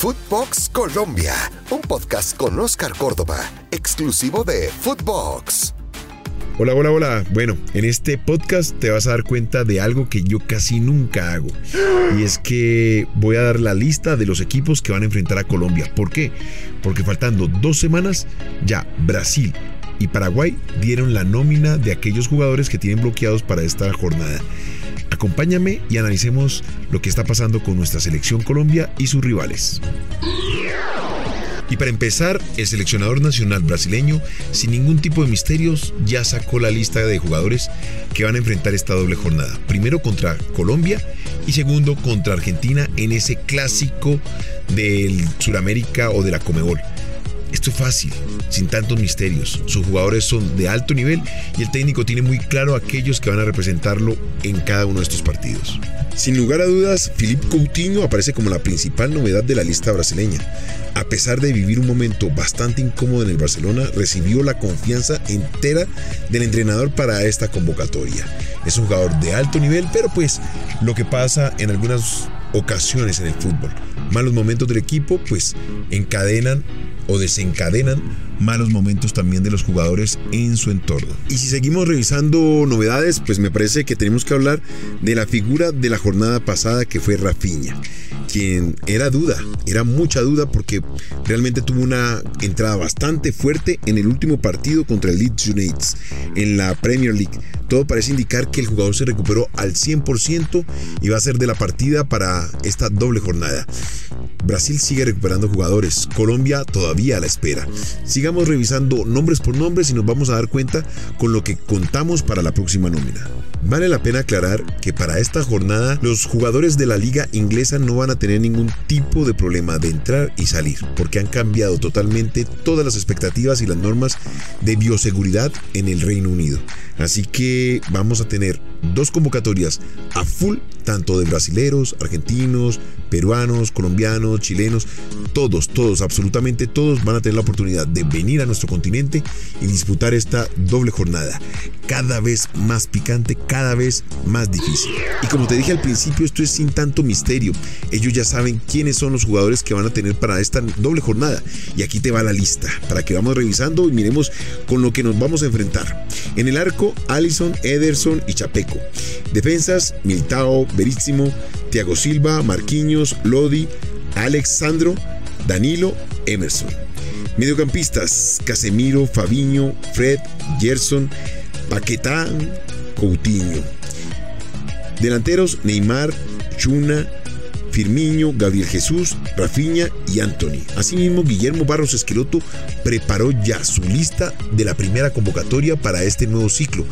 Footbox Colombia, un podcast con Oscar Córdoba, exclusivo de Footbox. Hola, hola, hola. Bueno, en este podcast te vas a dar cuenta de algo que yo casi nunca hago. Y es que voy a dar la lista de los equipos que van a enfrentar a Colombia. ¿Por qué? Porque faltando dos semanas, ya Brasil y Paraguay dieron la nómina de aquellos jugadores que tienen bloqueados para esta jornada. Acompáñame y analicemos lo que está pasando con nuestra selección Colombia y sus rivales. Y para empezar, el seleccionador nacional brasileño, sin ningún tipo de misterios, ya sacó la lista de jugadores que van a enfrentar esta doble jornada. Primero contra Colombia y segundo contra Argentina en ese clásico del Suramérica o de la Comebol. Esto es fácil, sin tantos misterios. Sus jugadores son de alto nivel y el técnico tiene muy claro aquellos que van a representarlo en cada uno de estos partidos. Sin lugar a dudas, Filipe Coutinho aparece como la principal novedad de la lista brasileña. A pesar de vivir un momento bastante incómodo en el Barcelona, recibió la confianza entera del entrenador para esta convocatoria. Es un jugador de alto nivel, pero pues lo que pasa en algunas ocasiones en el fútbol. Malos momentos del equipo pues encadenan o desencadenan malos momentos también de los jugadores en su entorno. Y si seguimos revisando novedades, pues me parece que tenemos que hablar de la figura de la jornada pasada que fue Rafinha, quien era duda, era mucha duda porque realmente tuvo una entrada bastante fuerte en el último partido contra el Leeds United en la Premier League. Todo parece indicar que el jugador se recuperó al 100% y va a ser de la partida para esta doble jornada. Brasil sigue recuperando jugadores, Colombia todavía a la espera. Sigamos revisando nombres por nombres y nos vamos a dar cuenta con lo que contamos para la próxima nómina. Vale la pena aclarar que para esta jornada los jugadores de la liga inglesa no van a tener ningún tipo de problema de entrar y salir, porque han cambiado totalmente todas las expectativas y las normas de bioseguridad en el Reino Unido. Así que vamos a tener dos convocatorias a full, tanto de brasileros, argentinos, peruanos, colombianos, chilenos, todos, todos, absolutamente todos van a tener la oportunidad de venir a nuestro continente y disputar esta doble jornada, cada vez más picante, cada vez más difícil. Y como te dije al principio, esto es sin tanto misterio. Ellos ya saben quiénes son los jugadores que van a tener para esta doble jornada. Y aquí te va la lista, para que vamos revisando y miremos con lo que nos vamos a enfrentar. En el arco, Allison, Ederson y Chapeco. Defensas, Miltao, Verísimo, Thiago Silva, Marquinhos, Lodi, Alexandro, Danilo, Emerson. Mediocampistas, Casemiro, Fabiño, Fred, Gerson, Paquetá, Coutinho. Delanteros, Neymar, Chuna, Firmiño, Gabriel Jesús, Rafinha y Anthony. Asimismo, Guillermo Barros Esqueloto preparó ya su lista de la primera convocatoria para este nuevo ciclo.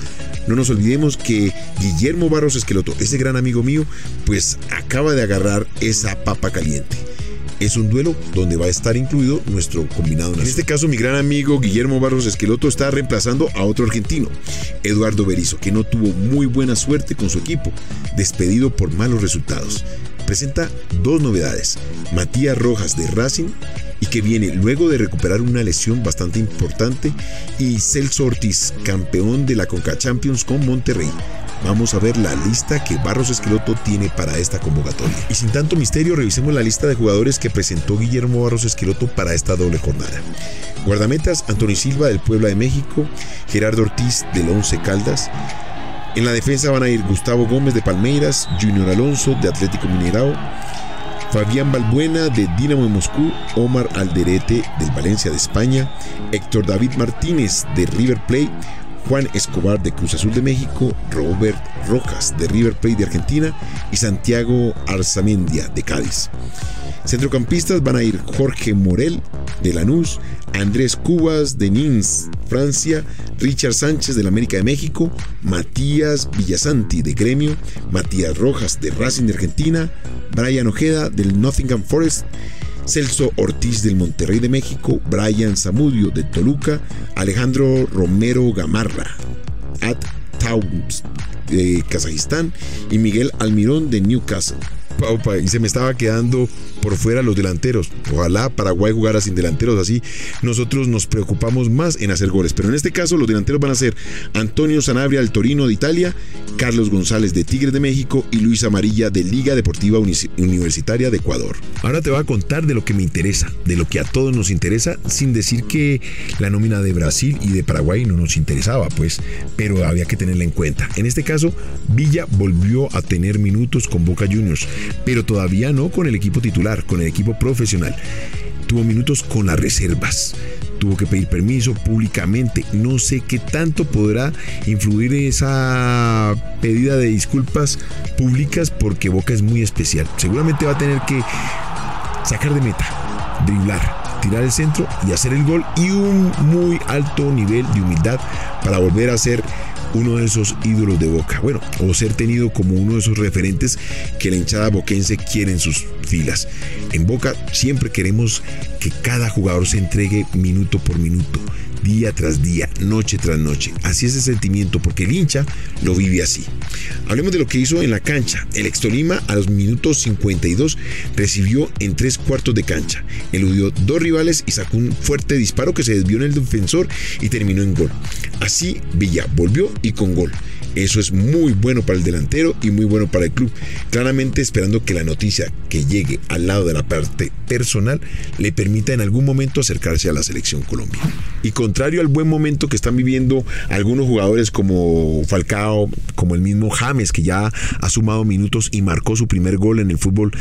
No nos olvidemos que Guillermo Barros Esqueloto, ese gran amigo mío, pues acaba de agarrar esa papa caliente es un duelo donde va a estar incluido nuestro combinado nacional. En este caso, mi gran amigo Guillermo Barros Esqueloto está reemplazando a otro argentino, Eduardo Berizo, que no tuvo muy buena suerte con su equipo, despedido por malos resultados presenta dos novedades. Matías Rojas de Racing y que viene luego de recuperar una lesión bastante importante y Celso Ortiz, campeón de la Conca Champions con Monterrey. Vamos a ver la lista que Barros Esqueloto tiene para esta convocatoria. Y sin tanto misterio, revisemos la lista de jugadores que presentó Guillermo Barros Esqueloto para esta doble jornada. Guardametas, Antonio Silva del Puebla de México, Gerardo Ortiz del Once Caldas, en la defensa van a ir Gustavo Gómez de Palmeiras, Junior Alonso de Atlético Mineirao, Fabián Balbuena de Dinamo de Moscú, Omar Alderete del Valencia de España, Héctor David Martínez de River Plate, Juan Escobar de Cruz Azul de México, Robert Rojas de River Plate de Argentina y Santiago Arzamendia de Cádiz. Centrocampistas van a ir Jorge Morel de Lanús, Andrés Cubas de Nins, Francia, Richard Sánchez del América de México, Matías Villasanti de Gremio, Matías Rojas de Racing de Argentina, Brian Ojeda del Nottingham Forest, Celso Ortiz del Monterrey de México, Brian Zamudio de Toluca, Alejandro Romero Gamarra, At Towns de Kazajistán y Miguel Almirón de Newcastle. Y se me estaba quedando por fuera los delanteros. Ojalá Paraguay jugara sin delanteros así. Nosotros nos preocupamos más en hacer goles. Pero en este caso los delanteros van a ser Antonio Sanabria del Torino de Italia, Carlos González de Tigres de México y Luis Amarilla de Liga Deportiva Universitaria de Ecuador. Ahora te voy a contar de lo que me interesa, de lo que a todos nos interesa, sin decir que la nómina de Brasil y de Paraguay no nos interesaba, pues, pero había que tenerla en cuenta. En este caso, Villa volvió a tener minutos con Boca Juniors, pero todavía no con el equipo titular, con el equipo profesional. Tuvo minutos con las reservas tuvo que pedir permiso públicamente. No sé qué tanto podrá influir esa pedida de disculpas públicas porque Boca es muy especial. Seguramente va a tener que sacar de meta, driblar, tirar el centro y hacer el gol y un muy alto nivel de humildad para volver a ser uno de esos ídolos de Boca. Bueno, o ser tenido como uno de esos referentes que la hinchada boquense quiere en sus filas. En Boca siempre queremos que cada jugador se entregue minuto por minuto día tras día, noche tras noche. Así es el sentimiento, porque el hincha lo vive así. Hablemos de lo que hizo en la cancha. El Extolima a los minutos 52 recibió en tres cuartos de cancha. Eludió dos rivales y sacó un fuerte disparo que se desvió en el defensor y terminó en gol. Así Villa volvió y con gol. Eso es muy bueno para el delantero y muy bueno para el club. Claramente esperando que la noticia que llegue al lado de la parte personal le permita en algún momento acercarse a la selección Colombia. Y contrario al buen momento que están viviendo algunos jugadores como Falcao, como el mismo James, que ya ha sumado minutos y marcó su primer gol en el fútbol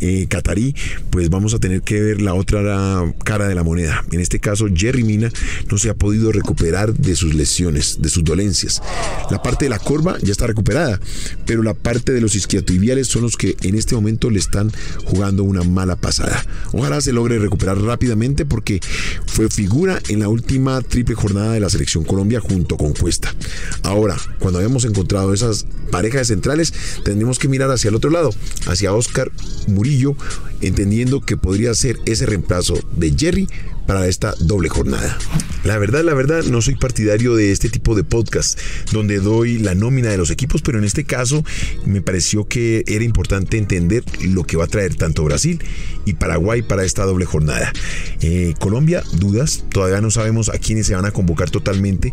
eh, catarí, pues vamos a tener que ver la otra cara de la moneda. En este caso, Jerry Mina no se ha podido recuperar de sus lesiones, de sus dolencias. La parte de la corva ya está recuperada, pero la parte de los isquiotibiales son los que en este momento le están jugando una mala pasada. Ojalá se logre recuperar rápidamente porque fue figura en la última triple jornada de la selección Colombia junto con Cuesta. Ahora, cuando habíamos encontrado esas parejas centrales, tendremos que mirar hacia el otro lado, hacia Oscar Murillo, entendiendo que podría ser ese reemplazo de Jerry para esta doble jornada. La verdad, la verdad, no soy partidario de este tipo de podcast donde doy la nómina de los equipos, pero en este caso me pareció que era importante entender lo que va a traer tanto Brasil y Paraguay para esta doble jornada. Eh, Colombia, dudas, todavía no sabemos a quiénes se van a convocar totalmente.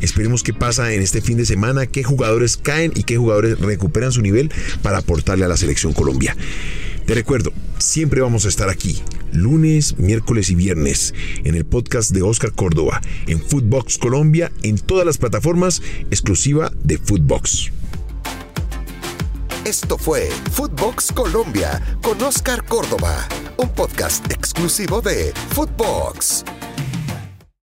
Esperemos qué pasa en este fin de semana, qué jugadores caen y qué jugadores recuperan su nivel para aportarle a la selección Colombia. Te recuerdo, siempre vamos a estar aquí, lunes, miércoles y viernes, en el podcast de Oscar Córdoba, en Footbox Colombia, en todas las plataformas exclusiva de Footbox. Esto fue Footbox Colombia con Oscar Córdoba, un podcast exclusivo de Footbox.